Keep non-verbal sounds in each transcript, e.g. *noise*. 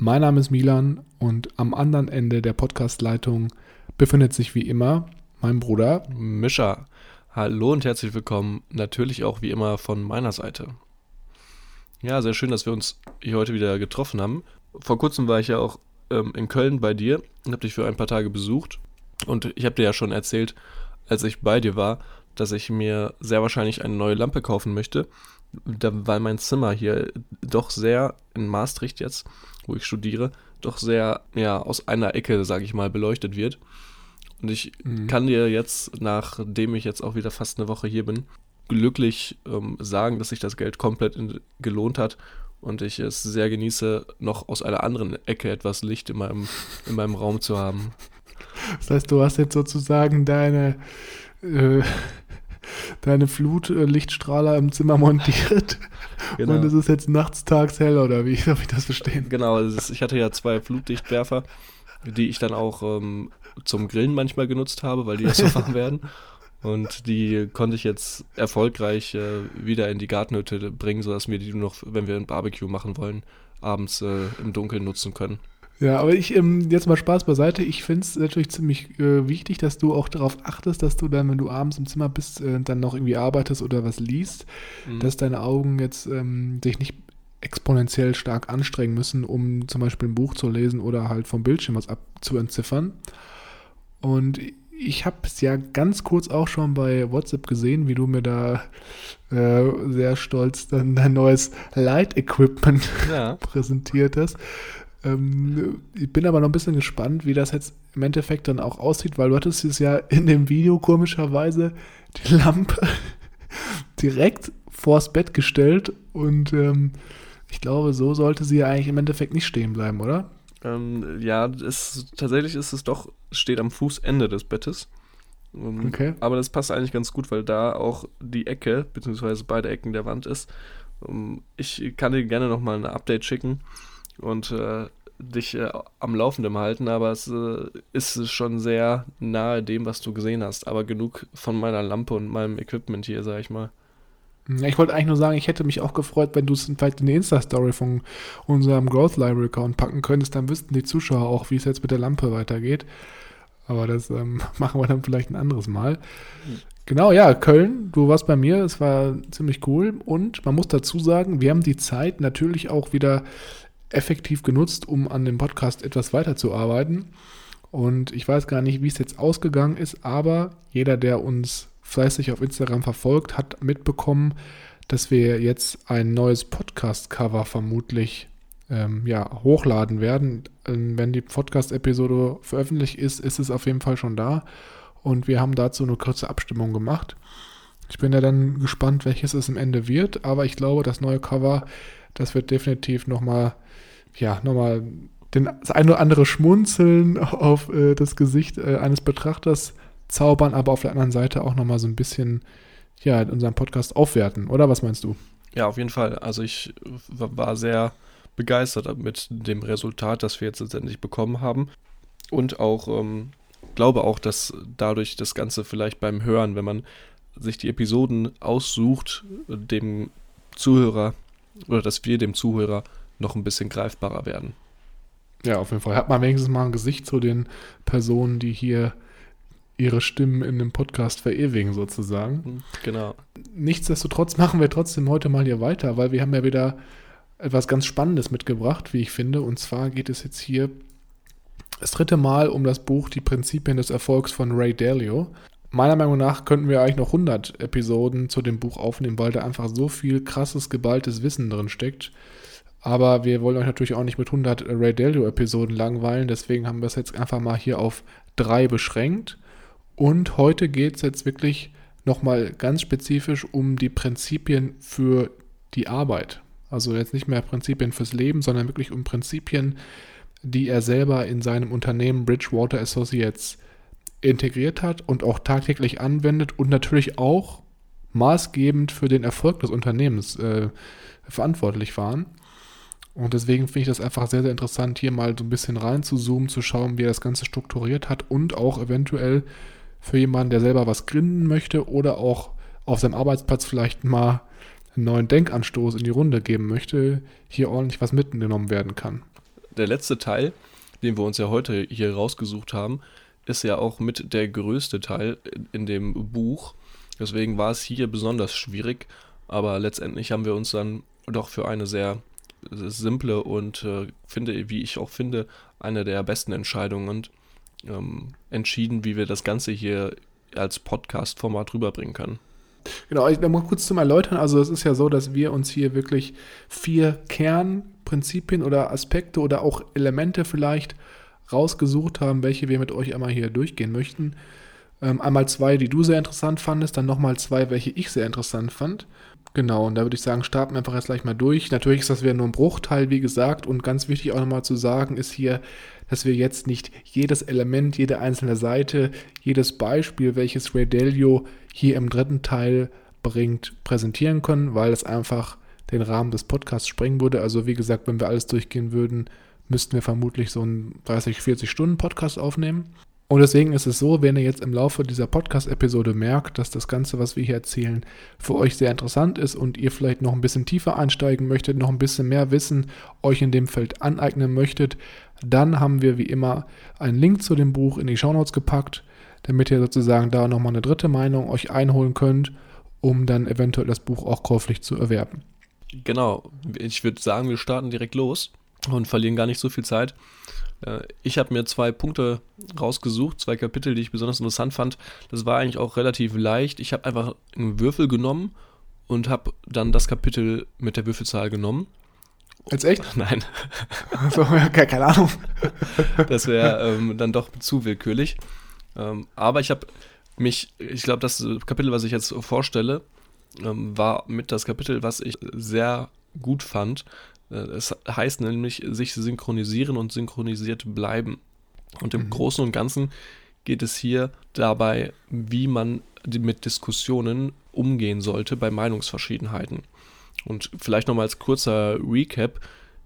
Mein Name ist Milan und am anderen Ende der Podcastleitung befindet sich wie immer mein Bruder Mischa. Hallo und herzlich willkommen, natürlich auch wie immer von meiner Seite. Ja, sehr schön, dass wir uns hier heute wieder getroffen haben. Vor kurzem war ich ja auch ähm, in Köln bei dir und habe dich für ein paar Tage besucht. Und ich habe dir ja schon erzählt, als ich bei dir war, dass ich mir sehr wahrscheinlich eine neue Lampe kaufen möchte, da, weil mein Zimmer hier doch sehr in Maastricht jetzt, wo ich studiere, doch sehr ja aus einer Ecke, sage ich mal, beleuchtet wird. Und ich mhm. kann dir jetzt, nachdem ich jetzt auch wieder fast eine Woche hier bin, glücklich ähm, sagen, dass sich das Geld komplett in, gelohnt hat und ich es sehr genieße, noch aus einer anderen Ecke etwas Licht in meinem, in meinem Raum zu haben. Das heißt, du hast jetzt sozusagen deine äh, deine Flutlichtstrahler im Zimmer montiert *laughs* genau. und es ist jetzt nachts, tags hell oder wie *laughs* darf ich das verstehen? Genau, ist, ich hatte ja zwei Flutlichtwerfer, die ich dann auch ähm, zum Grillen manchmal genutzt habe, weil die ja so *laughs* warm werden. Und die konnte ich jetzt erfolgreich äh, wieder in die Gartenhütte bringen, sodass wir die nur noch, wenn wir ein Barbecue machen wollen, abends äh, im Dunkeln nutzen können. Ja, aber ich, ähm, jetzt mal Spaß beiseite. Ich finde es natürlich ziemlich äh, wichtig, dass du auch darauf achtest, dass du dann, wenn du abends im Zimmer bist, äh, dann noch irgendwie arbeitest oder was liest, mhm. dass deine Augen jetzt ähm, sich nicht exponentiell stark anstrengen müssen, um zum Beispiel ein Buch zu lesen oder halt vom Bildschirm was abzuentziffern. Und ich habe es ja ganz kurz auch schon bei WhatsApp gesehen, wie du mir da äh, sehr stolz dann dein neues Light-Equipment ja. *laughs* präsentiert hast. Ähm, ich bin aber noch ein bisschen gespannt, wie das jetzt im Endeffekt dann auch aussieht, weil du hattest es ja in dem Video komischerweise die Lampe *laughs* direkt vors Bett gestellt und ähm, ich glaube, so sollte sie ja eigentlich im Endeffekt nicht stehen bleiben, oder? Ähm, ja, es, tatsächlich ist es doch, steht am Fußende des Bettes. Ähm, okay. Aber das passt eigentlich ganz gut, weil da auch die Ecke, beziehungsweise beide Ecken der Wand ist. Ähm, ich kann dir gerne nochmal ein Update schicken und äh, dich äh, am Laufenden halten, aber es äh, ist schon sehr nahe dem, was du gesehen hast. Aber genug von meiner Lampe und meinem Equipment hier, sag ich mal. Ich wollte eigentlich nur sagen, ich hätte mich auch gefreut, wenn du es vielleicht in die Insta-Story von unserem Growth Library Account packen könntest. Dann wüssten die Zuschauer auch, wie es jetzt mit der Lampe weitergeht. Aber das ähm, *laughs* machen wir dann vielleicht ein anderes Mal. Genau, ja, Köln, du warst bei mir, es war ziemlich cool. Und man muss dazu sagen, wir haben die Zeit natürlich auch wieder effektiv genutzt, um an dem Podcast etwas weiterzuarbeiten. Und ich weiß gar nicht, wie es jetzt ausgegangen ist, aber jeder, der uns fleißig auf Instagram verfolgt, hat mitbekommen, dass wir jetzt ein neues Podcast-Cover vermutlich ähm, ja, hochladen werden. Ähm, wenn die Podcast-Episode veröffentlicht ist, ist es auf jeden Fall schon da. Und wir haben dazu eine kurze Abstimmung gemacht. Ich bin ja dann gespannt, welches es am Ende wird, aber ich glaube, das neue Cover, das wird definitiv nochmal ja, nochmal das eine oder andere Schmunzeln *laughs* auf äh, das Gesicht äh, eines Betrachters zaubern, aber auf der anderen Seite auch nochmal so ein bisschen, ja, unseren Podcast aufwerten, oder? Was meinst du? Ja, auf jeden Fall. Also ich war sehr begeistert mit dem Resultat, das wir jetzt letztendlich bekommen haben. Und auch ähm, glaube auch, dass dadurch das Ganze vielleicht beim Hören, wenn man sich die Episoden aussucht, dem Zuhörer oder dass wir dem Zuhörer noch ein bisschen greifbarer werden. Ja, auf jeden Fall. Hat man wenigstens mal ein Gesicht zu den Personen, die hier ihre Stimmen in dem Podcast verewigen, sozusagen. Hm, genau. Nichtsdestotrotz machen wir trotzdem heute mal hier weiter, weil wir haben ja wieder etwas ganz Spannendes mitgebracht, wie ich finde. Und zwar geht es jetzt hier das dritte Mal um das Buch Die Prinzipien des Erfolgs von Ray Dalio. Meiner Meinung nach könnten wir eigentlich noch 100 Episoden zu dem Buch aufnehmen, weil da einfach so viel krasses, geballtes Wissen drin steckt. Aber wir wollen euch natürlich auch nicht mit 100 Ray Dalio-Episoden langweilen, deswegen haben wir es jetzt einfach mal hier auf drei beschränkt. Und heute geht es jetzt wirklich nochmal ganz spezifisch um die Prinzipien für die Arbeit. Also jetzt nicht mehr Prinzipien fürs Leben, sondern wirklich um Prinzipien, die er selber in seinem Unternehmen Bridgewater Associates integriert hat und auch tagtäglich anwendet und natürlich auch maßgebend für den Erfolg des Unternehmens äh, verantwortlich waren. Und deswegen finde ich das einfach sehr, sehr interessant, hier mal so ein bisschen rein zu zoomen, zu schauen, wie er das Ganze strukturiert hat und auch eventuell für jemanden, der selber was gründen möchte oder auch auf seinem Arbeitsplatz vielleicht mal einen neuen Denkanstoß in die Runde geben möchte, hier ordentlich was mitgenommen werden kann. Der letzte Teil, den wir uns ja heute hier rausgesucht haben, ist ja auch mit der größte Teil in dem Buch. Deswegen war es hier besonders schwierig, aber letztendlich haben wir uns dann doch für eine sehr simple und äh, finde, wie ich auch finde, eine der besten Entscheidungen ähm, entschieden, wie wir das Ganze hier als Podcast-Format rüberbringen können. Genau, ich mal kurz zum Erläutern. Also es ist ja so, dass wir uns hier wirklich vier Kernprinzipien oder Aspekte oder auch Elemente vielleicht rausgesucht haben, welche wir mit euch einmal hier durchgehen möchten. Ähm, einmal zwei, die du sehr interessant fandest, dann nochmal zwei, welche ich sehr interessant fand. Genau, und da würde ich sagen, starten wir einfach jetzt gleich mal durch. Natürlich ist das wieder nur ein Bruchteil, wie gesagt, und ganz wichtig auch nochmal zu sagen ist hier, dass wir jetzt nicht jedes Element, jede einzelne Seite, jedes Beispiel, welches Ray Dalio hier im dritten Teil bringt, präsentieren können, weil es einfach den Rahmen des Podcasts sprengen würde. Also wie gesagt, wenn wir alles durchgehen würden, müssten wir vermutlich so einen 30, 40 Stunden Podcast aufnehmen. Und deswegen ist es so, wenn ihr jetzt im Laufe dieser Podcast-Episode merkt, dass das Ganze, was wir hier erzählen, für euch sehr interessant ist und ihr vielleicht noch ein bisschen tiefer einsteigen möchtet, noch ein bisschen mehr Wissen euch in dem Feld aneignen möchtet, dann haben wir wie immer einen Link zu dem Buch in die Shownotes gepackt, damit ihr sozusagen da nochmal eine dritte Meinung euch einholen könnt, um dann eventuell das Buch auch käuflich zu erwerben. Genau, ich würde sagen, wir starten direkt los und verlieren gar nicht so viel Zeit. Äh, ich habe mir zwei Punkte rausgesucht, zwei Kapitel, die ich besonders interessant fand. Das war eigentlich auch relativ leicht. Ich habe einfach einen Würfel genommen und habe dann das Kapitel mit der Würfelzahl genommen. Jetzt echt? *laughs* Nein. Also, keine Ahnung. *laughs* Das wäre ähm, dann doch zu willkürlich. Ähm, aber ich habe mich, ich glaube, das Kapitel, was ich jetzt vorstelle, ähm, war mit das Kapitel, was ich sehr gut fand, es heißt nämlich sich synchronisieren und synchronisiert bleiben. Und im mhm. Großen und Ganzen geht es hier dabei, wie man mit Diskussionen umgehen sollte bei Meinungsverschiedenheiten. Und vielleicht nochmal als kurzer Recap.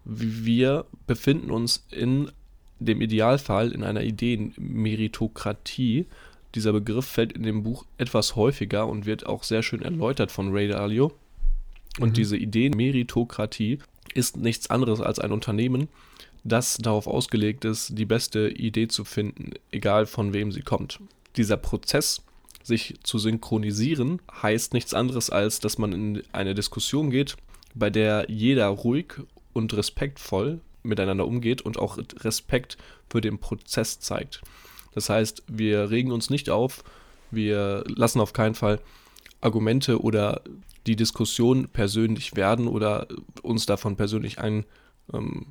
Wir befinden uns in dem Idealfall in einer Ideenmeritokratie. Dieser Begriff fällt in dem Buch etwas häufiger und wird auch sehr schön erläutert von Ray Dalio. Und mhm. diese Ideenmeritokratie ist nichts anderes als ein Unternehmen, das darauf ausgelegt ist, die beste Idee zu finden, egal von wem sie kommt. Dieser Prozess, sich zu synchronisieren, heißt nichts anderes als, dass man in eine Diskussion geht, bei der jeder ruhig und respektvoll miteinander umgeht und auch Respekt für den Prozess zeigt. Das heißt, wir regen uns nicht auf, wir lassen auf keinen Fall Argumente oder die Diskussion persönlich werden oder uns davon persönlich ein, ähm,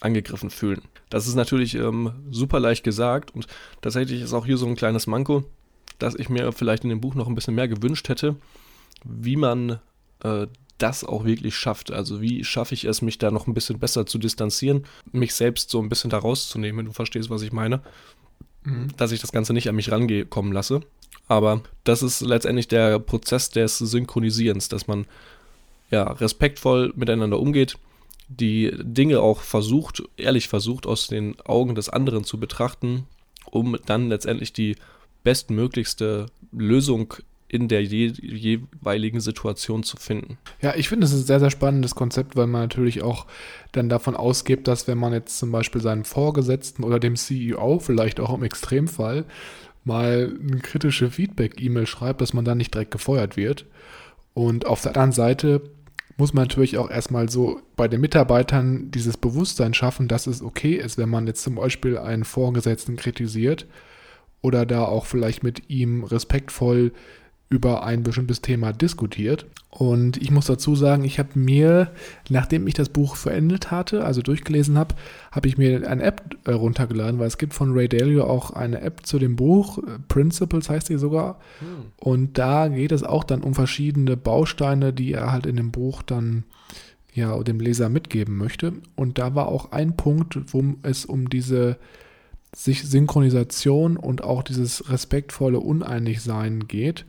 angegriffen fühlen. Das ist natürlich ähm, super leicht gesagt und tatsächlich ist auch hier so ein kleines Manko, dass ich mir vielleicht in dem Buch noch ein bisschen mehr gewünscht hätte, wie man äh, das auch wirklich schafft. Also wie schaffe ich es, mich da noch ein bisschen besser zu distanzieren, mich selbst so ein bisschen da rauszunehmen, wenn du verstehst, was ich meine. Mhm. Dass ich das Ganze nicht an mich rankommen lasse. Aber das ist letztendlich der Prozess des Synchronisierens, dass man ja respektvoll miteinander umgeht, die Dinge auch versucht, ehrlich versucht, aus den Augen des anderen zu betrachten, um dann letztendlich die bestmöglichste Lösung in der je jeweiligen Situation zu finden. Ja, ich finde, es ist ein sehr, sehr spannendes Konzept, weil man natürlich auch dann davon ausgeht, dass wenn man jetzt zum Beispiel seinem Vorgesetzten oder dem CEO, vielleicht auch im Extremfall, mal eine kritische Feedback-E-Mail schreibt, dass man dann nicht direkt gefeuert wird. Und auf der anderen Seite muss man natürlich auch erstmal so bei den Mitarbeitern dieses Bewusstsein schaffen, dass es okay ist, wenn man jetzt zum Beispiel einen Vorgesetzten kritisiert oder da auch vielleicht mit ihm respektvoll über ein bestimmtes Thema diskutiert. Und ich muss dazu sagen, ich habe mir, nachdem ich das Buch verendet hatte, also durchgelesen habe, habe ich mir eine App äh, runtergeladen, weil es gibt von Ray Dalio auch eine App zu dem Buch, äh, Principles heißt die sogar. Hm. Und da geht es auch dann um verschiedene Bausteine, die er halt in dem Buch dann ja dem Leser mitgeben möchte. Und da war auch ein Punkt, wo es um diese sich Synchronisation und auch dieses respektvolle Uneinigsein geht.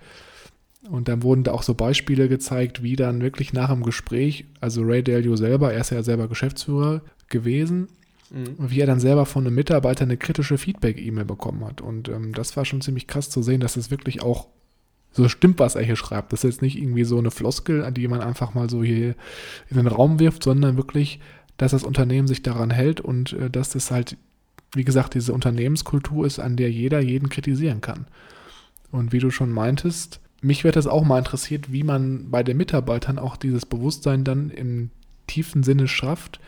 Und dann wurden da auch so Beispiele gezeigt, wie dann wirklich nach dem Gespräch, also Ray Dalio selber, er ist ja selber Geschäftsführer gewesen, mhm. wie er dann selber von einem Mitarbeiter eine kritische Feedback-E-Mail bekommen hat. Und ähm, das war schon ziemlich krass zu sehen, dass es wirklich auch so stimmt, was er hier schreibt. Das ist jetzt nicht irgendwie so eine Floskel, an die man einfach mal so hier in den Raum wirft, sondern wirklich, dass das Unternehmen sich daran hält und äh, dass das halt, wie gesagt, diese Unternehmenskultur ist, an der jeder jeden kritisieren kann. Und wie du schon meintest, mich wird das auch mal interessiert, wie man bei den Mitarbeitern auch dieses Bewusstsein dann im tiefen Sinne schafft,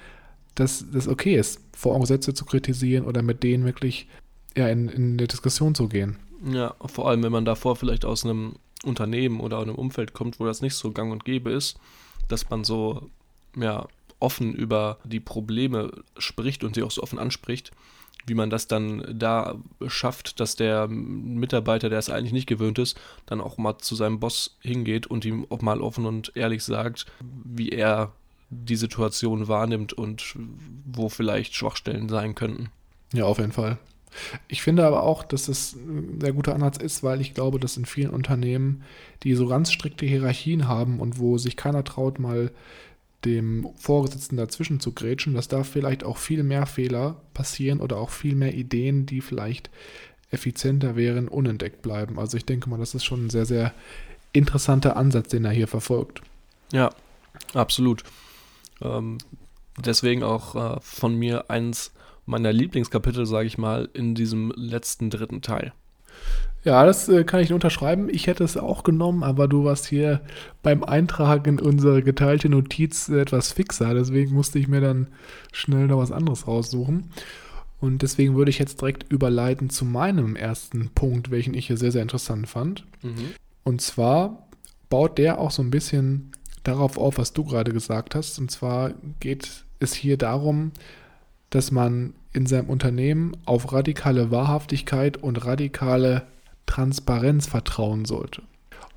dass das okay ist, Vorgesetzte zu kritisieren oder mit denen wirklich ja, in, in eine Diskussion zu gehen. Ja, vor allem, wenn man davor vielleicht aus einem Unternehmen oder einem Umfeld kommt, wo das nicht so gang und gäbe ist, dass man so ja, offen über die Probleme spricht und sie auch so offen anspricht wie man das dann da schafft, dass der Mitarbeiter, der es eigentlich nicht gewöhnt ist, dann auch mal zu seinem Boss hingeht und ihm auch mal offen und ehrlich sagt, wie er die Situation wahrnimmt und wo vielleicht Schwachstellen sein könnten. Ja, auf jeden Fall. Ich finde aber auch, dass es ein sehr guter Ansatz ist, weil ich glaube, dass in vielen Unternehmen, die so ganz strikte Hierarchien haben und wo sich keiner traut, mal dem Vorgesetzten dazwischen zu grätschen, dass da vielleicht auch viel mehr Fehler passieren oder auch viel mehr Ideen, die vielleicht effizienter wären, unentdeckt bleiben. Also ich denke mal, das ist schon ein sehr, sehr interessanter Ansatz, den er hier verfolgt. Ja, absolut. Ähm, deswegen auch äh, von mir eins meiner Lieblingskapitel, sage ich mal, in diesem letzten dritten Teil. Ja, das äh, kann ich unterschreiben. Ich hätte es auch genommen, aber du warst hier beim Eintragen in unsere geteilte Notiz etwas fixer. Deswegen musste ich mir dann schnell noch was anderes raussuchen. Und deswegen würde ich jetzt direkt überleiten zu meinem ersten Punkt, welchen ich hier sehr, sehr interessant fand. Mhm. Und zwar baut der auch so ein bisschen darauf auf, was du gerade gesagt hast. Und zwar geht es hier darum, dass man in seinem Unternehmen auf radikale Wahrhaftigkeit und radikale Transparenz vertrauen sollte.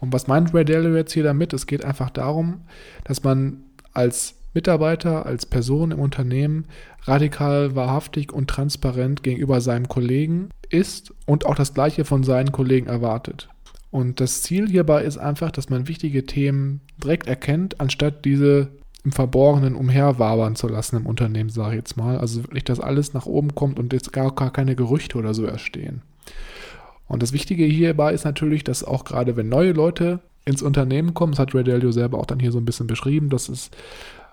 Und was meint Ray Dalio jetzt hier damit? Es geht einfach darum, dass man als Mitarbeiter, als Person im Unternehmen radikal wahrhaftig und transparent gegenüber seinem Kollegen ist und auch das Gleiche von seinen Kollegen erwartet. Und das Ziel hierbei ist einfach, dass man wichtige Themen direkt erkennt, anstatt diese im Verborgenen umherwabern zu lassen im Unternehmen, sage ich jetzt mal. Also wirklich, dass alles nach oben kommt und jetzt gar, gar keine Gerüchte oder so erstehen. Und das Wichtige hierbei ist natürlich, dass auch gerade wenn neue Leute ins Unternehmen kommen, das hat Ray Dalio selber auch dann hier so ein bisschen beschrieben, dass es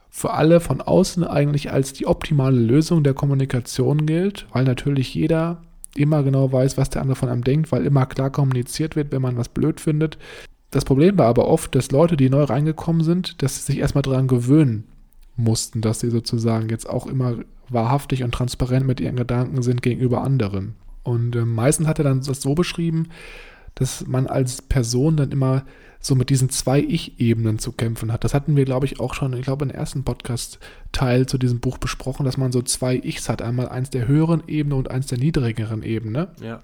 für alle von außen eigentlich als die optimale Lösung der Kommunikation gilt, weil natürlich jeder immer genau weiß, was der andere von einem denkt, weil immer klar kommuniziert wird, wenn man was blöd findet. Das Problem war aber oft, dass Leute, die neu reingekommen sind, dass sie sich erstmal daran gewöhnen mussten, dass sie sozusagen jetzt auch immer wahrhaftig und transparent mit ihren Gedanken sind gegenüber anderen. Und äh, meistens hat er dann das so beschrieben, dass man als Person dann immer so mit diesen zwei Ich-Ebenen zu kämpfen hat. Das hatten wir, glaube ich, auch schon, ich glaube, im ersten Podcast-Teil zu diesem Buch besprochen, dass man so zwei Ichs hat. Einmal eins der höheren Ebene und eins der niedrigeren Ebene. Ja.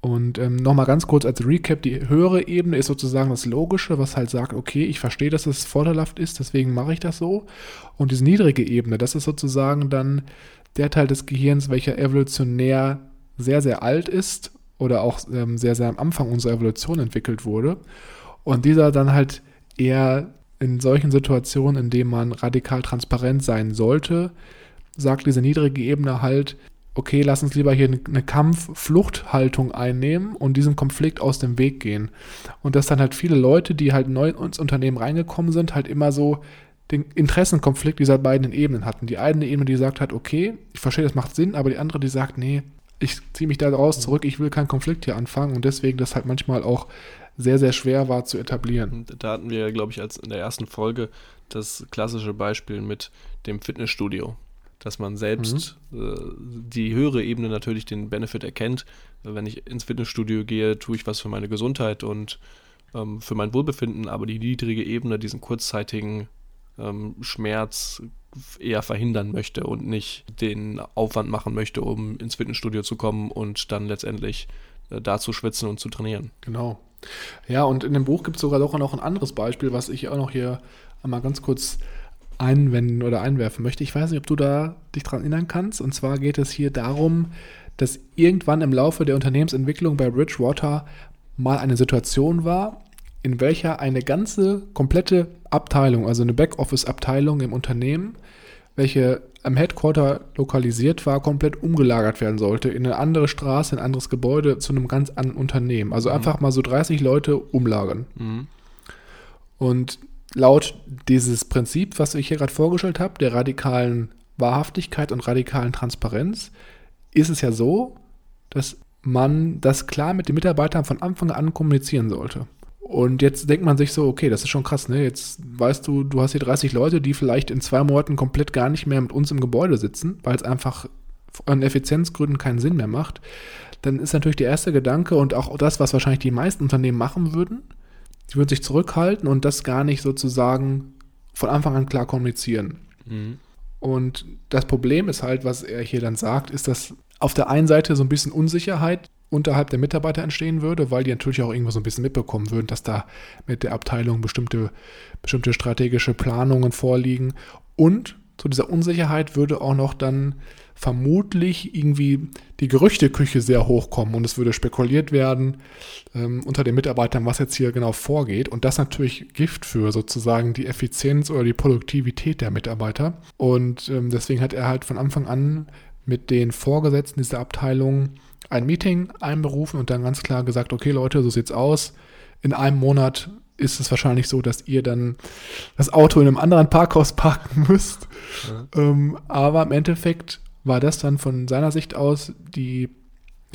Und ähm, nochmal ganz kurz als Recap, die höhere Ebene ist sozusagen das Logische, was halt sagt, okay, ich verstehe, dass es vorteilhaft ist, deswegen mache ich das so. Und diese niedrige Ebene, das ist sozusagen dann der Teil des Gehirns, welcher evolutionär sehr, sehr alt ist oder auch ähm, sehr, sehr am Anfang unserer Evolution entwickelt wurde. Und dieser dann halt eher in solchen Situationen, in denen man radikal transparent sein sollte, sagt diese niedrige Ebene halt, okay, lass uns lieber hier eine Kampf-Fluchthaltung einnehmen und diesem Konflikt aus dem Weg gehen. Und dass dann halt viele Leute, die halt neu ins Unternehmen reingekommen sind, halt immer so den Interessenkonflikt dieser beiden Ebenen hatten. Die eine Ebene, die sagt halt, okay, ich verstehe, das macht Sinn, aber die andere, die sagt, nee, ich ziehe mich da raus zurück, ich will keinen Konflikt hier anfangen und deswegen das halt manchmal auch sehr, sehr schwer war zu etablieren. Da hatten wir, glaube ich, als in der ersten Folge das klassische Beispiel mit dem Fitnessstudio. Dass man selbst mhm. äh, die höhere Ebene natürlich den Benefit erkennt. Wenn ich ins Fitnessstudio gehe, tue ich was für meine Gesundheit und ähm, für mein Wohlbefinden, aber die niedrige Ebene, diesen kurzzeitigen ähm, Schmerz eher verhindern möchte und nicht den Aufwand machen möchte, um ins Fitnessstudio zu kommen und dann letztendlich äh, da zu schwitzen und zu trainieren. Genau. Ja, und in dem Buch gibt es sogar doch noch ein anderes Beispiel, was ich auch noch hier einmal ganz kurz einwenden oder einwerfen möchte. Ich weiß nicht, ob du da dich dran erinnern kannst. Und zwar geht es hier darum, dass irgendwann im Laufe der Unternehmensentwicklung bei Bridgewater mal eine Situation war, in welcher eine ganze komplette Abteilung, also eine Backoffice-Abteilung im Unternehmen, welche am Headquarter lokalisiert war, komplett umgelagert werden sollte in eine andere Straße, in ein anderes Gebäude zu einem ganz anderen Unternehmen. Also mhm. einfach mal so 30 Leute umlagern. Mhm. Und laut dieses Prinzip, was ich hier gerade vorgestellt habe, der radikalen Wahrhaftigkeit und radikalen Transparenz, ist es ja so, dass man das klar mit den Mitarbeitern von Anfang an kommunizieren sollte. Und jetzt denkt man sich so, okay, das ist schon krass, ne? Jetzt weißt du, du hast hier 30 Leute, die vielleicht in zwei Monaten komplett gar nicht mehr mit uns im Gebäude sitzen, weil es einfach an Effizienzgründen keinen Sinn mehr macht. Dann ist natürlich der erste Gedanke und auch das, was wahrscheinlich die meisten Unternehmen machen würden, sie würden sich zurückhalten und das gar nicht sozusagen von Anfang an klar kommunizieren. Mhm. Und das Problem ist halt, was er hier dann sagt, ist, dass auf der einen Seite so ein bisschen Unsicherheit unterhalb der Mitarbeiter entstehen würde, weil die natürlich auch irgendwo so ein bisschen mitbekommen würden, dass da mit der Abteilung bestimmte, bestimmte strategische Planungen vorliegen. Und zu dieser Unsicherheit würde auch noch dann vermutlich irgendwie die Gerüchteküche sehr hochkommen und es würde spekuliert werden ähm, unter den Mitarbeitern, was jetzt hier genau vorgeht. Und das natürlich Gift für sozusagen die Effizienz oder die Produktivität der Mitarbeiter. Und ähm, deswegen hat er halt von Anfang an mit den Vorgesetzten dieser Abteilung ein Meeting einberufen und dann ganz klar gesagt, okay Leute, so sieht's aus. In einem Monat ist es wahrscheinlich so, dass ihr dann das Auto in einem anderen Parkhaus *laughs* parken müsst. Ja. Ähm, aber im Endeffekt war das dann von seiner Sicht aus die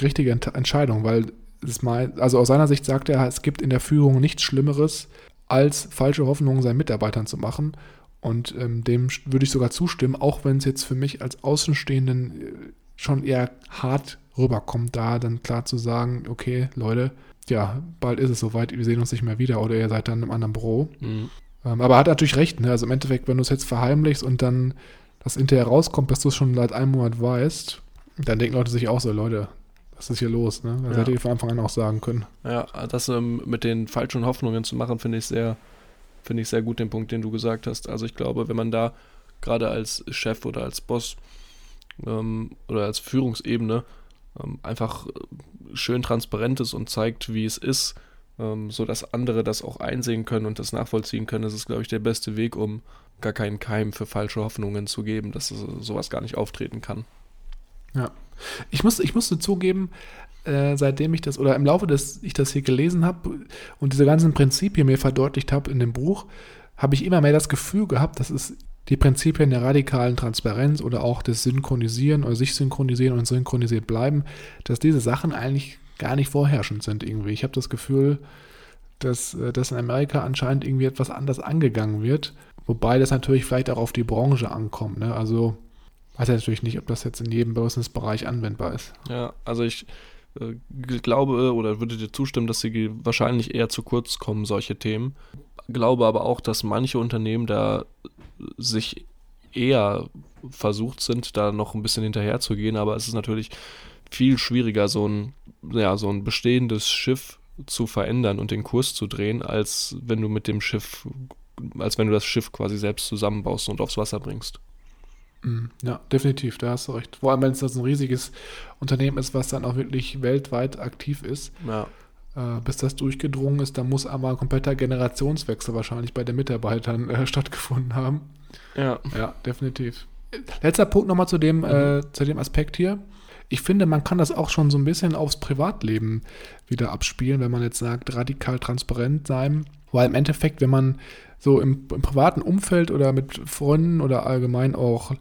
richtige Ent Entscheidung, weil es mal, also aus seiner Sicht sagt er, es gibt in der Führung nichts Schlimmeres, als falsche Hoffnungen seinen Mitarbeitern zu machen. Und ähm, dem würde ich sogar zustimmen, auch wenn es jetzt für mich als Außenstehenden äh, schon eher hart rüberkommt, da dann klar zu sagen, okay, Leute, ja, bald ist es soweit, wir sehen uns nicht mehr wieder oder ihr seid dann im anderen Büro. Mhm. Ähm, aber er hat natürlich recht, ne? Also im Endeffekt, wenn du es jetzt verheimlichst und dann das hinterher rauskommt, dass du es schon seit einem Monat weißt, dann denken Leute sich auch so, Leute, was ist hier los, ne? Das ja. hätte ich von Anfang an auch sagen können. Ja, das ähm, mit den falschen Hoffnungen zu machen, finde ich sehr, finde ich sehr gut, den Punkt, den du gesagt hast. Also ich glaube, wenn man da gerade als Chef oder als Boss ähm, oder als Führungsebene ähm, einfach schön transparent ist und zeigt, wie es ist, ähm, sodass andere das auch einsehen können und das nachvollziehen können. Das ist, glaube ich, der beste Weg, um gar keinen Keim für falsche Hoffnungen zu geben, dass sowas gar nicht auftreten kann. Ja. Ich, muss, ich musste zugeben, äh, seitdem ich das, oder im Laufe des ich das hier gelesen habe und diese ganzen Prinzipien mir verdeutlicht habe in dem Buch, habe ich immer mehr das Gefühl gehabt, dass es die Prinzipien der radikalen Transparenz oder auch des Synchronisieren oder sich synchronisieren und synchronisiert bleiben, dass diese Sachen eigentlich gar nicht vorherrschend sind irgendwie. Ich habe das Gefühl, dass äh, das in Amerika anscheinend irgendwie etwas anders angegangen wird, wobei das natürlich vielleicht auch auf die Branche ankommt. Ne? Also weiß ich natürlich nicht, ob das jetzt in jedem Businessbereich anwendbar ist. Ja, also ich äh, glaube oder würde dir zustimmen, dass sie wahrscheinlich eher zu kurz kommen, solche Themen. Glaube aber auch, dass manche Unternehmen da sich eher versucht sind, da noch ein bisschen hinterher zu gehen, aber es ist natürlich viel schwieriger, so ein, ja, so ein bestehendes Schiff zu verändern und den Kurs zu drehen, als wenn du mit dem Schiff, als wenn du das Schiff quasi selbst zusammenbaust und aufs Wasser bringst. Mhm. Ja, definitiv, da hast du recht. Vor allem, wenn es das ein riesiges Unternehmen ist, was dann auch wirklich weltweit aktiv ist. Ja. Äh, bis das durchgedrungen ist, da muss aber ein kompletter Generationswechsel wahrscheinlich bei den Mitarbeitern äh, *laughs* stattgefunden haben. Ja. Ja, definitiv. Letzter Punkt nochmal zu dem, mhm. äh, zu dem Aspekt hier. Ich finde, man kann das auch schon so ein bisschen aufs Privatleben wieder abspielen, wenn man jetzt sagt, radikal transparent sein. Weil im Endeffekt, wenn man so im, im privaten Umfeld oder mit Freunden oder allgemein auch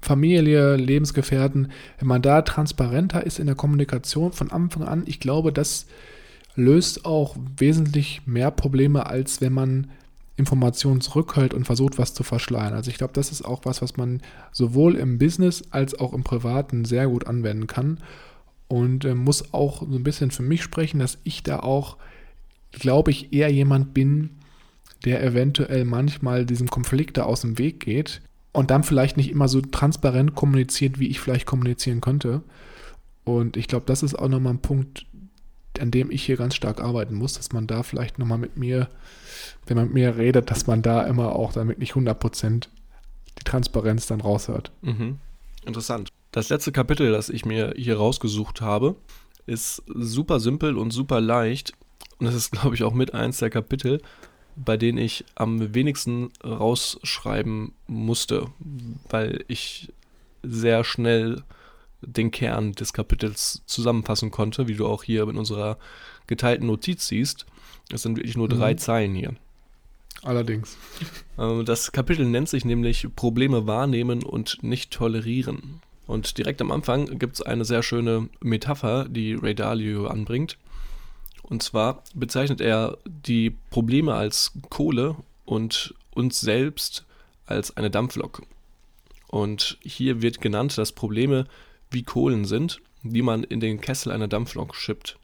Familie, Lebensgefährten, wenn man da transparenter ist in der Kommunikation von Anfang an, ich glaube, das löst auch wesentlich mehr Probleme, als wenn man Informationen zurückhält und versucht, was zu verschleiern. Also ich glaube, das ist auch was, was man sowohl im Business als auch im Privaten sehr gut anwenden kann. Und äh, muss auch so ein bisschen für mich sprechen, dass ich da auch, glaube ich, eher jemand bin, der eventuell manchmal diesem Konflikt da aus dem Weg geht und dann vielleicht nicht immer so transparent kommuniziert, wie ich vielleicht kommunizieren könnte. Und ich glaube, das ist auch nochmal ein Punkt, an dem ich hier ganz stark arbeiten muss, dass man da vielleicht nochmal mit mir, wenn man mit mir redet, dass man da immer auch damit nicht 100% die Transparenz dann raushört. Mhm. Interessant. Das letzte Kapitel, das ich mir hier rausgesucht habe, ist super simpel und super leicht. Und es ist, glaube ich, auch mit eins der Kapitel, bei denen ich am wenigsten rausschreiben musste, weil ich sehr schnell den Kern des Kapitels zusammenfassen konnte, wie du auch hier in unserer geteilten Notiz siehst. Es sind wirklich nur drei mhm. Zeilen hier. Allerdings. Ähm, das Kapitel nennt sich nämlich Probleme wahrnehmen und nicht tolerieren. Und direkt am Anfang gibt es eine sehr schöne Metapher, die Ray Dalio anbringt. Und zwar bezeichnet er die Probleme als Kohle und uns selbst als eine Dampflok. Und hier wird genannt, dass Probleme wie Kohlen sind, die man in den Kessel einer Dampflok schippt.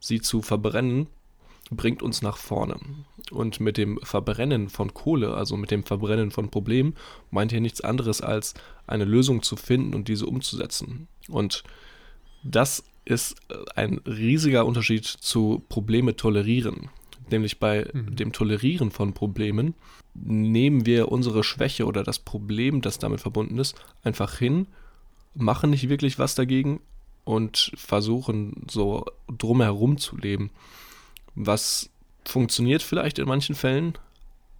Sie zu verbrennen bringt uns nach vorne. Und mit dem Verbrennen von Kohle, also mit dem Verbrennen von Problemen, meint er nichts anderes als eine Lösung zu finden und diese umzusetzen. Und das ist äh, ein riesiger Unterschied zu Probleme tolerieren. Nämlich bei mhm. dem Tolerieren von Problemen nehmen wir unsere Schwäche oder das Problem, das damit verbunden ist, einfach hin, machen nicht wirklich was dagegen und versuchen so drumherum zu leben. Was funktioniert vielleicht in manchen Fällen,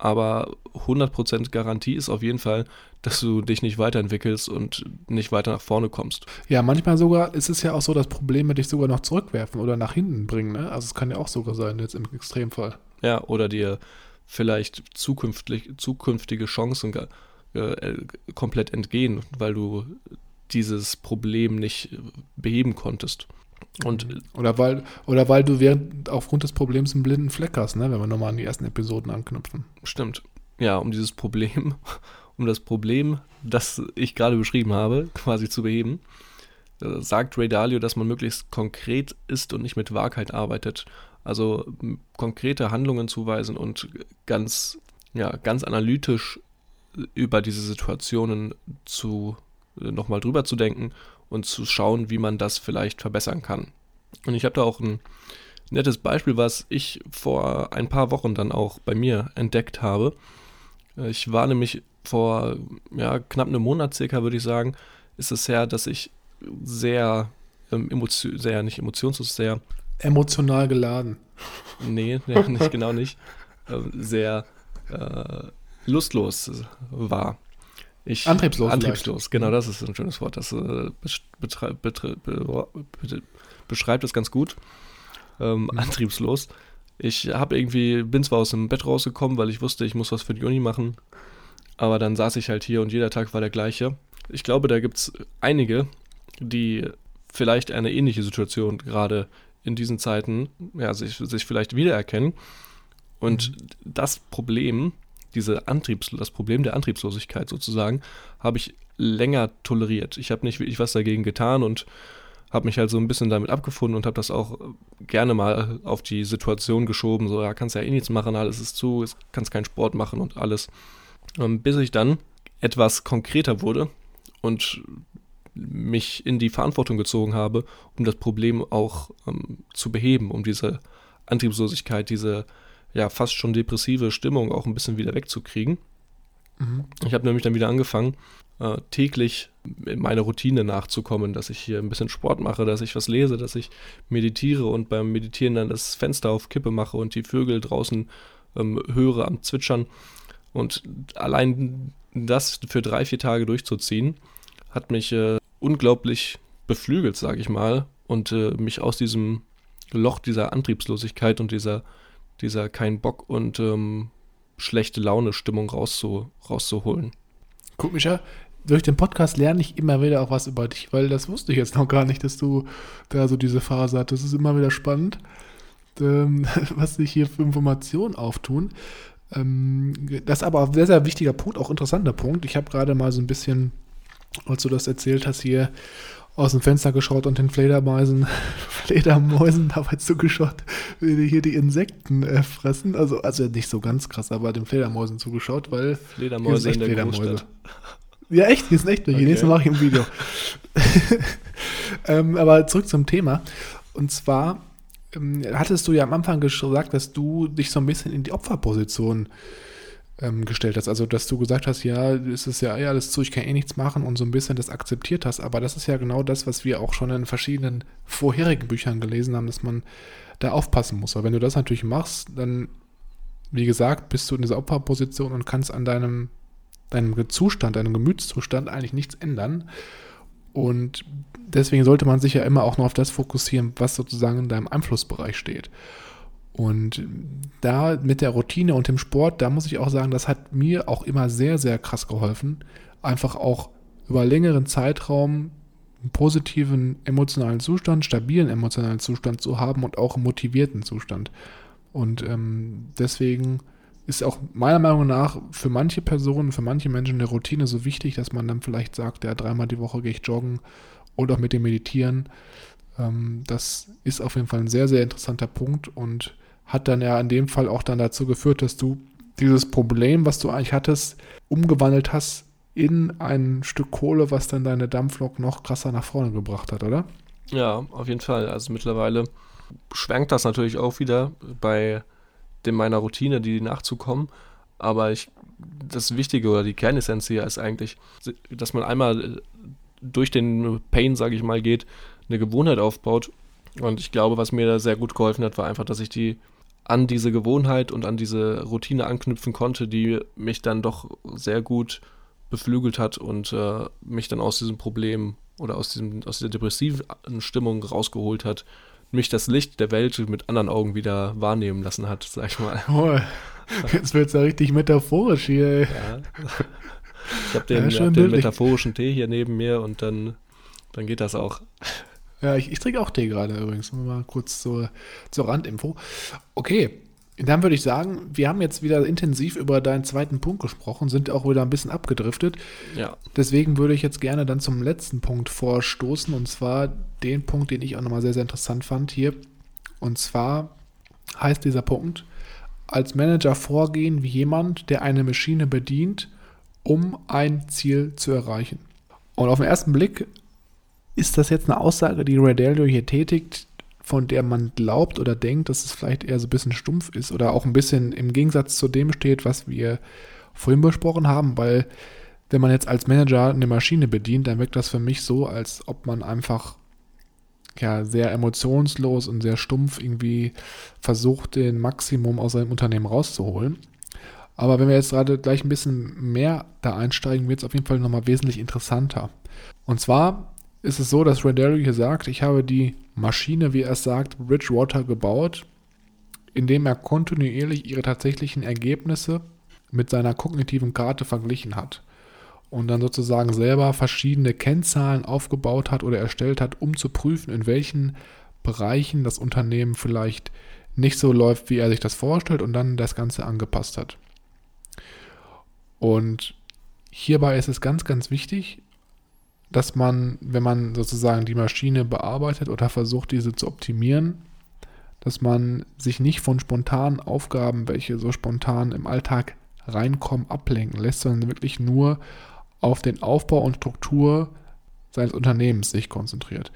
aber 100% Garantie ist auf jeden Fall, dass du dich nicht weiterentwickelst und nicht weiter nach vorne kommst. Ja, manchmal sogar ist es ja auch so, dass Probleme dich sogar noch zurückwerfen oder nach hinten bringen. Ne? Also es kann ja auch sogar sein, jetzt im Extremfall. Ja, oder dir vielleicht zukünftig, zukünftige Chancen äh, komplett entgehen, weil du dieses Problem nicht beheben konntest. Und oder weil, oder weil du während aufgrund des Problems einen blinden Fleck hast, ne? wenn wir nochmal an die ersten Episoden anknüpfen. Stimmt. Ja, um dieses Problem, *laughs* um das Problem, das ich gerade beschrieben habe, *laughs* quasi zu beheben, äh, sagt Ray Dalio, dass man möglichst konkret ist und nicht mit Wahrheit arbeitet. Also konkrete Handlungen zuweisen und ganz, ja, ganz analytisch über diese Situationen zu äh, nochmal drüber zu denken und zu schauen, wie man das vielleicht verbessern kann. Und ich habe da auch ein nettes Beispiel, was ich vor ein paar Wochen dann auch bei mir entdeckt habe. Äh, ich war nämlich vor ja, knapp einem Monat circa, würde ich sagen, ist es her, dass ich sehr, ähm, emotion, sehr nicht emotionslos, sehr emotional geladen. *laughs* Nee, nee nicht genau nicht. Äh, sehr äh, lustlos war. Ich, antriebslos. Antriebslos, vielleicht. genau, das ist ein schönes Wort. Das äh, beschreibt es ganz gut. Ähm, mhm. Antriebslos. Ich habe irgendwie, bin zwar aus dem Bett rausgekommen, weil ich wusste, ich muss was für die Uni machen, aber dann saß ich halt hier und jeder Tag war der gleiche. Ich glaube, da gibt es einige, die vielleicht eine ähnliche Situation gerade in diesen Zeiten ja, sich, sich vielleicht wiedererkennen. Und mhm. das Problem diese Antriebs, das Problem der Antriebslosigkeit sozusagen, habe ich länger toleriert. Ich habe nicht wirklich was dagegen getan und habe mich halt so ein bisschen damit abgefunden und habe das auch gerne mal auf die Situation geschoben. So, ja, kannst ja eh nichts machen, alles ist zu, kannst keinen Sport machen und alles. Ähm, bis ich dann etwas konkreter wurde und mich in die Verantwortung gezogen habe, um das Problem auch ähm, zu beheben, um diese Antriebslosigkeit, diese ja fast schon depressive Stimmung auch ein bisschen wieder wegzukriegen. Mhm. Ich habe nämlich dann wieder angefangen, äh, täglich in meine Routine nachzukommen, dass ich hier ein bisschen Sport mache, dass ich was lese, dass ich meditiere und beim Meditieren dann das Fenster auf Kippe mache und die Vögel draußen ähm, höre am Zwitschern. Und allein das für drei, vier Tage durchzuziehen, hat mich äh, unglaublich beflügelt, sage ich mal, und äh, mich aus diesem Loch dieser Antriebslosigkeit und dieser dieser kein Bock und ähm, schlechte Laune Stimmung rauszu, rauszuholen. Guck, Micha, durch den Podcast lerne ich immer wieder auch was über dich, weil das wusste ich jetzt noch gar nicht, dass du da so diese Phase hattest. Das ist immer wieder spannend, ähm, *laughs* was sich hier für Informationen auftun. Ähm, das ist aber ein sehr, sehr wichtiger Punkt, auch interessanter Punkt. Ich habe gerade mal so ein bisschen, als du das erzählt hast, hier aus dem Fenster geschaut und den Fledermäusen, *laughs* Fledermäusen dabei zugeschaut, wie die hier die Insekten äh, fressen. Also, also nicht so ganz krass, aber den Fledermäusen zugeschaut, weil Fledermäuse in der Fledermäuse. Großstadt. Ja, echt, die sind echt welche. Okay. Nächstes Mal mache ich ein Video. *laughs* ähm, aber zurück zum Thema. Und zwar ähm, hattest du ja am Anfang gesagt, dass du dich so ein bisschen in die Opferposition ähm, gestellt hast. Also, dass du gesagt hast, ja, es ist ja alles zu, ich kann eh nichts machen und so ein bisschen das akzeptiert hast. Aber das ist ja genau das, was wir auch schon in verschiedenen vorherigen Büchern gelesen haben, dass man da aufpassen muss. Weil wenn du das natürlich machst, dann, wie gesagt, bist du in dieser Opferposition und kannst an deinem, deinem Zustand, deinem Gemütszustand eigentlich nichts ändern. Und deswegen sollte man sich ja immer auch noch auf das fokussieren, was sozusagen in deinem Einflussbereich steht. Und da mit der Routine und dem Sport, da muss ich auch sagen, das hat mir auch immer sehr, sehr krass geholfen. Einfach auch über längeren Zeitraum einen positiven emotionalen Zustand, stabilen emotionalen Zustand zu haben und auch einen motivierten Zustand. Und ähm, deswegen ist auch meiner Meinung nach für manche Personen, für manche Menschen eine Routine so wichtig, dass man dann vielleicht sagt, ja, dreimal die Woche gehe ich joggen oder auch mit dem Meditieren. Ähm, das ist auf jeden Fall ein sehr, sehr interessanter Punkt und hat dann ja in dem Fall auch dann dazu geführt, dass du dieses Problem, was du eigentlich hattest, umgewandelt hast in ein Stück Kohle, was dann deine Dampflok noch krasser nach vorne gebracht hat, oder? Ja, auf jeden Fall. Also mittlerweile schwankt das natürlich auch wieder bei dem meiner Routine, die nachzukommen. Aber ich, das Wichtige oder die Kernessenz hier ist eigentlich, dass man einmal durch den Pain, sage ich mal, geht, eine Gewohnheit aufbaut. Und ich glaube, was mir da sehr gut geholfen hat, war einfach, dass ich die an diese Gewohnheit und an diese Routine anknüpfen konnte, die mich dann doch sehr gut beflügelt hat und äh, mich dann aus diesem Problem oder aus, diesem, aus dieser depressiven Stimmung rausgeholt hat, mich das Licht der Welt mit anderen Augen wieder wahrnehmen lassen hat, sag ich mal. Oh, jetzt wird es ja richtig metaphorisch hier. Ey. Ja. Ich habe den, ja, hab den metaphorischen Tee hier neben mir und dann, dann geht das auch. Ja, ich, ich trinke auch Tee gerade übrigens. Mal kurz zur, zur Randinfo. Okay, dann würde ich sagen, wir haben jetzt wieder intensiv über deinen zweiten Punkt gesprochen, sind auch wieder ein bisschen abgedriftet. Ja. Deswegen würde ich jetzt gerne dann zum letzten Punkt vorstoßen und zwar den Punkt, den ich auch nochmal sehr, sehr interessant fand hier. Und zwar heißt dieser Punkt, als Manager vorgehen wie jemand, der eine Maschine bedient, um ein Ziel zu erreichen. Und auf den ersten Blick ist das jetzt eine Aussage, die Redelio hier tätigt, von der man glaubt oder denkt, dass es vielleicht eher so ein bisschen stumpf ist oder auch ein bisschen im Gegensatz zu dem steht, was wir vorhin besprochen haben, weil wenn man jetzt als Manager eine Maschine bedient, dann wirkt das für mich so, als ob man einfach ja sehr emotionslos und sehr stumpf irgendwie versucht, den Maximum aus seinem Unternehmen rauszuholen. Aber wenn wir jetzt gerade gleich ein bisschen mehr da einsteigen, wird es auf jeden Fall nochmal wesentlich interessanter. Und zwar ist es so, dass Rendario hier sagt, ich habe die Maschine, wie er es sagt, Bridgewater gebaut, indem er kontinuierlich ihre tatsächlichen Ergebnisse mit seiner kognitiven Karte verglichen hat und dann sozusagen selber verschiedene Kennzahlen aufgebaut hat oder erstellt hat, um zu prüfen, in welchen Bereichen das Unternehmen vielleicht nicht so läuft, wie er sich das vorstellt und dann das Ganze angepasst hat. Und hierbei ist es ganz, ganz wichtig, dass man, wenn man sozusagen die Maschine bearbeitet oder versucht, diese zu optimieren, dass man sich nicht von spontanen Aufgaben, welche so spontan im Alltag reinkommen, ablenken lässt, sondern wirklich nur auf den Aufbau und Struktur seines Unternehmens sich konzentriert.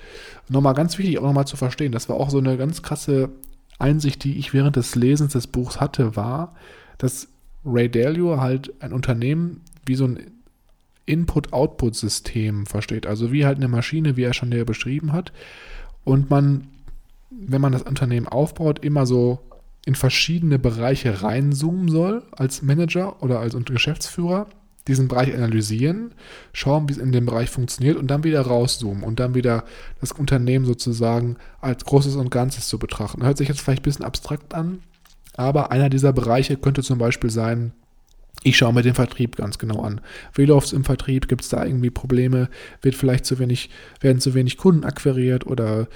Nochmal ganz wichtig, auch nochmal zu verstehen, das war auch so eine ganz krasse Einsicht, die ich während des Lesens des Buchs hatte, war, dass Ray Dalio halt ein Unternehmen wie so ein Input-Output-System versteht. Also wie halt eine Maschine, wie er schon hier beschrieben hat. Und man, wenn man das Unternehmen aufbaut, immer so in verschiedene Bereiche reinzoomen soll als Manager oder als Geschäftsführer, diesen Bereich analysieren, schauen, wie es in dem Bereich funktioniert und dann wieder rauszoomen und dann wieder das Unternehmen sozusagen als Großes und Ganzes zu betrachten. Hört sich jetzt vielleicht ein bisschen abstrakt an, aber einer dieser Bereiche könnte zum Beispiel sein, Ich schaue mir den Vertrieb ganz genau an. Wie läuft es im Vertrieb? Gibt es da irgendwie Probleme? Wird vielleicht zu wenig, werden zu wenig Kunden akquiriert oder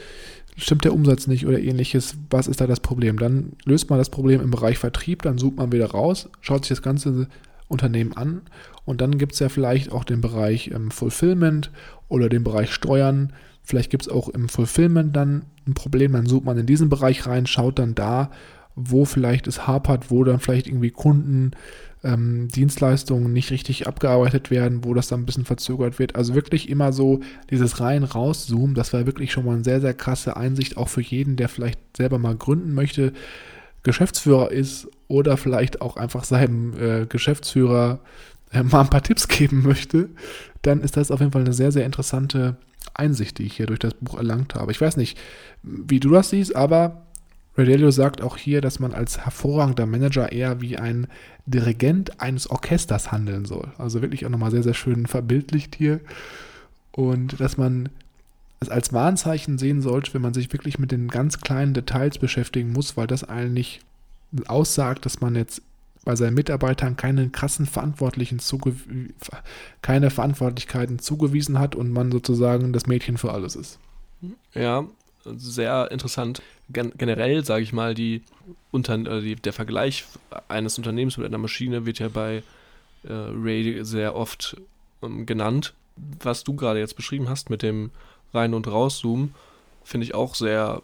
stimmt der Umsatz nicht oder ähnliches? Was ist da das Problem? Dann löst man das Problem im Bereich Vertrieb, dann sucht man wieder raus, schaut sich das ganze Unternehmen an und dann gibt es ja vielleicht auch den Bereich ähm, Fulfillment oder den Bereich Steuern. Vielleicht gibt es auch im Fulfillment dann ein Problem, dann sucht man in diesen Bereich rein, schaut dann da, wo vielleicht es hapert, wo dann vielleicht irgendwie Kunden ähm, Dienstleistungen nicht richtig abgearbeitet werden, wo das dann ein bisschen verzögert wird. Also wirklich immer so dieses rein raus Zoom, das war wirklich schon mal eine sehr, sehr krasse Einsicht, auch für jeden, der vielleicht selber mal gründen möchte, Geschäftsführer ist oder vielleicht auch einfach seinem äh, Geschäftsführer äh, mal ein paar Tipps geben möchte, dann ist das auf jeden Fall eine sehr, sehr interessante Einsicht, die ich hier durch das Buch erlangt habe. Ich weiß nicht, wie du das siehst, aber Redelio sagt auch hier, dass man als hervorragender Manager eher wie ein Dirigent eines Orchesters handeln soll. Also wirklich auch nochmal sehr, sehr schön verbildlicht hier. Und dass man es als Warnzeichen sehen sollte, wenn man sich wirklich mit den ganz kleinen Details beschäftigen muss, weil das eigentlich aussagt, dass man jetzt bei seinen Mitarbeitern keine krassen Verantwortlichen keine Verantwortlichkeiten zugewiesen hat und man sozusagen das Mädchen für alles ist. Ja, sehr interessant. Gen generell, sage ich mal, die, unter, äh, die, der Vergleich eines Unternehmens mit einer Maschine wird ja bei äh, Ray sehr oft ähm, genannt. Was du gerade jetzt beschrieben hast mit dem Rein- und Rauszoomen, finde ich auch sehr,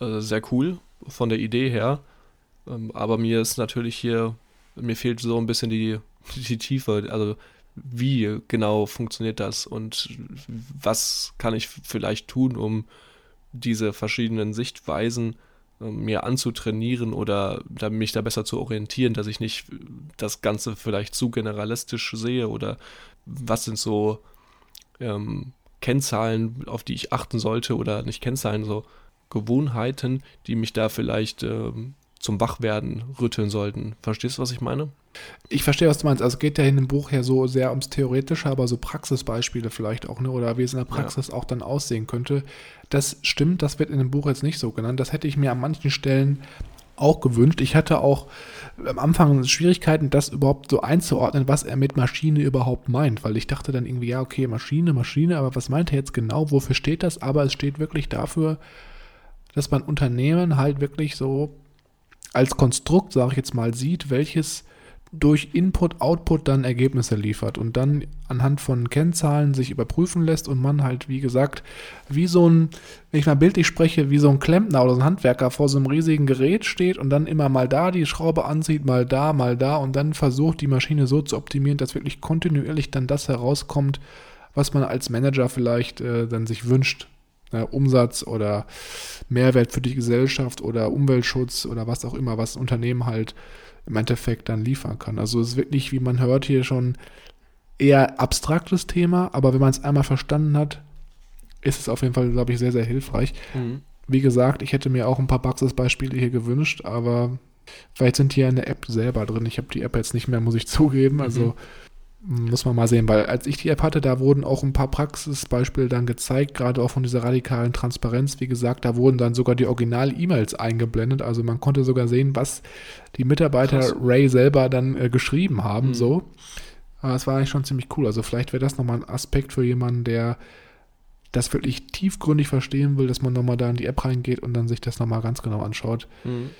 äh, sehr cool von der Idee her. Ähm, aber mir ist natürlich hier, mir fehlt so ein bisschen die, *laughs* die Tiefe. Also wie genau funktioniert das und was kann ich vielleicht tun, um diese verschiedenen Sichtweisen äh, mir anzutrainieren oder mich da besser zu orientieren, dass ich nicht das Ganze vielleicht zu generalistisch sehe oder was sind so ähm, Kennzahlen, auf die ich achten sollte oder nicht Kennzahlen, so Gewohnheiten, die mich da vielleicht ähm, zum Wachwerden rütteln sollten. Verstehst du, was ich meine? Ich verstehe, was du meinst. Also es geht ja in dem Buch ja so sehr ums Theoretische, aber so Praxisbeispiele vielleicht auch, ne? Oder wie es in der Praxis ja. auch dann aussehen könnte. Das stimmt, das wird in dem Buch jetzt nicht so genannt. Das hätte ich mir an manchen Stellen auch gewünscht. Ich hatte auch am Anfang Schwierigkeiten, das überhaupt so einzuordnen, was er mit Maschine überhaupt meint, weil ich dachte dann irgendwie, ja, okay, Maschine, Maschine, aber was meint er jetzt genau? Wofür steht das? Aber es steht wirklich dafür, dass man Unternehmen halt wirklich so als Konstrukt, sage ich jetzt mal, sieht, welches durch Input, Output dann Ergebnisse liefert und dann anhand von Kennzahlen sich überprüfen lässt und man halt, wie gesagt, wie so ein, wenn ich mal bildlich spreche, wie so ein Klempner oder so ein Handwerker vor so einem riesigen Gerät steht und dann immer mal da die Schraube anzieht, mal da, mal da und dann versucht, die Maschine so zu optimieren, dass wirklich kontinuierlich dann das herauskommt, was man als Manager vielleicht äh, dann sich wünscht äh, Umsatz oder Mehrwert für die Gesellschaft oder Umweltschutz oder was auch immer, was Unternehmen halt im Endeffekt dann liefern kann. Also es ist wirklich, wie man hört, hier schon eher abstraktes Thema, aber wenn man es einmal verstanden hat, ist es auf jeden Fall, glaube ich, sehr, sehr hilfreich. Mhm. Wie gesagt, ich hätte mir auch ein paar Praxisbeispiele hier gewünscht, aber vielleicht sind ja in der App selber drin. Ich habe die App jetzt nicht mehr, muss ich *laughs* zugeben. Also mhm. Muss man mal sehen, weil als ich die App hatte, da wurden auch ein paar Praxisbeispiele dann gezeigt, gerade auch von dieser radikalen Transparenz. Wie gesagt, da wurden dann sogar die Original-E-Mails eingeblendet. Also man konnte sogar sehen, was die Mitarbeiter Krass. Ray selber dann äh, geschrieben haben. Mhm. So. Aber es war eigentlich schon ziemlich cool. Also vielleicht wäre das nochmal ein Aspekt für jemanden, der das wirklich tiefgründig verstehen will, dass man nochmal da in die App reingeht und dann sich das nochmal ganz genau anschaut, mhm.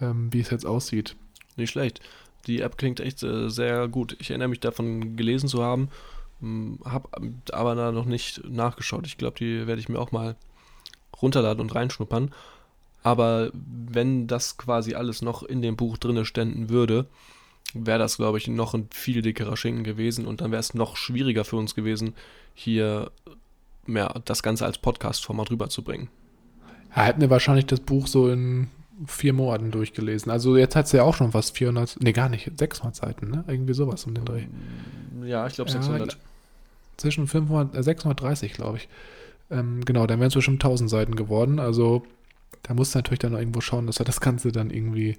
ähm, wie es jetzt aussieht. Nicht schlecht. Die App klingt echt äh, sehr gut. Ich erinnere mich davon gelesen zu haben, hm, habe aber da noch nicht nachgeschaut. Ich glaube, die werde ich mir auch mal runterladen und reinschnuppern. Aber wenn das quasi alles noch in dem Buch drinne ständen würde, wäre das, glaube ich, noch ein viel dickerer Schinken gewesen und dann wäre es noch schwieriger für uns gewesen, hier mehr das Ganze als Podcast-Format rüberzubringen. Ja, hätten wir wahrscheinlich das Buch so in vier Monaten durchgelesen. Also jetzt hat es ja auch schon fast 400, nee gar nicht, 600 Seiten, ne? Irgendwie sowas um den Dreh. Ja, ich glaube 600. Ja, zwischen 500, äh, 630, glaube ich. Ähm, genau, dann wären es bestimmt 1000 Seiten geworden. Also da muss natürlich dann irgendwo schauen, dass er das Ganze dann irgendwie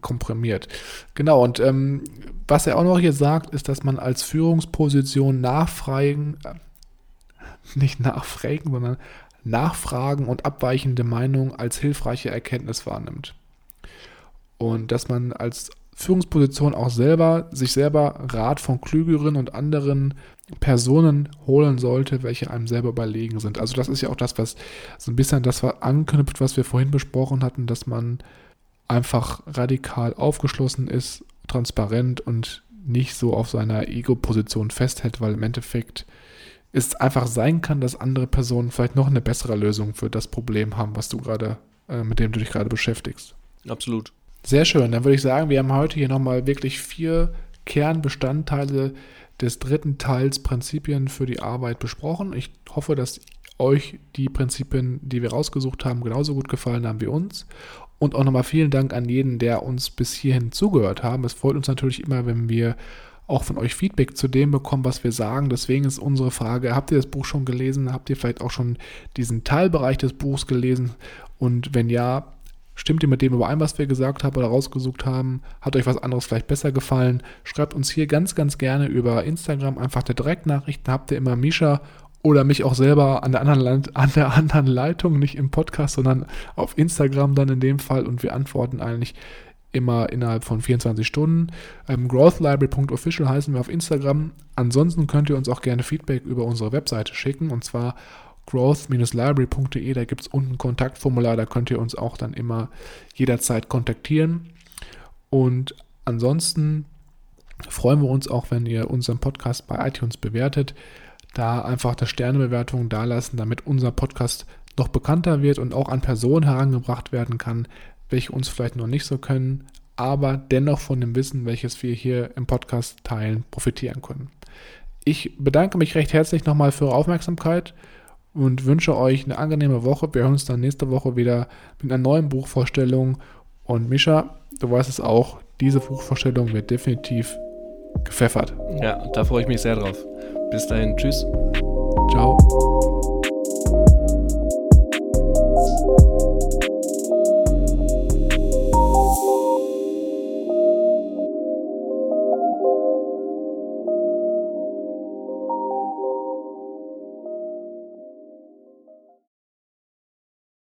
komprimiert. Genau, und ähm, was er auch noch hier sagt, ist, dass man als Führungsposition nachfragen, äh, nicht nachfragen, sondern Nachfragen und abweichende Meinungen als hilfreiche Erkenntnis wahrnimmt. Und dass man als Führungsposition auch selber, sich selber Rat von klügeren und anderen Personen holen sollte, welche einem selber überlegen sind. Also das ist ja auch das, was so ein bisschen das anknüpft, was wir vorhin besprochen hatten, dass man einfach radikal aufgeschlossen ist, transparent und nicht so auf seiner Ego-Position festhält, weil im Endeffekt es einfach sein kann, dass andere Personen vielleicht noch eine bessere Lösung für das Problem haben, was du gerade, äh, mit dem du dich gerade beschäftigst. Absolut. Sehr schön. Dann würde ich sagen, wir haben heute hier nochmal wirklich vier Kernbestandteile des dritten Teils Prinzipien für die Arbeit besprochen. Ich hoffe, dass euch die Prinzipien, die wir rausgesucht haben, genauso gut gefallen haben wie uns. Und auch nochmal vielen Dank an jeden, der uns bis hierhin zugehört haben. Es freut uns natürlich immer, wenn wir auch von euch Feedback zu dem bekommen, was wir sagen. Deswegen ist unsere Frage, habt ihr das Buch schon gelesen? Habt ihr vielleicht auch schon diesen Teilbereich des Buchs gelesen? Und wenn ja, stimmt ihr mit dem überein, was wir gesagt haben oder rausgesucht haben? Hat euch was anderes vielleicht besser gefallen? Schreibt uns hier ganz, ganz gerne über Instagram einfach eine Direktnachricht. habt ihr immer Misha oder mich auch selber an der, anderen an der anderen Leitung, nicht im Podcast, sondern auf Instagram dann in dem Fall und wir antworten eigentlich immer innerhalb von 24 Stunden. Ähm, growthlibrary.official heißen wir auf Instagram. Ansonsten könnt ihr uns auch gerne Feedback über unsere Webseite schicken und zwar growth-library.de. Da gibt es unten ein Kontaktformular, da könnt ihr uns auch dann immer jederzeit kontaktieren. Und ansonsten freuen wir uns auch, wenn ihr unseren Podcast bei iTunes bewertet da einfach das Sternebewertung dalassen, damit unser Podcast noch bekannter wird und auch an Personen herangebracht werden kann, welche uns vielleicht noch nicht so können, aber dennoch von dem Wissen, welches wir hier im Podcast teilen, profitieren können. Ich bedanke mich recht herzlich nochmal für eure Aufmerksamkeit und wünsche euch eine angenehme Woche. Wir hören uns dann nächste Woche wieder mit einer neuen Buchvorstellung. Und Mischa, du weißt es auch, diese Buchvorstellung wird definitiv gepfeffert. Ja, da freue ich mich sehr drauf. Bis dahin, tschüss. Ciao.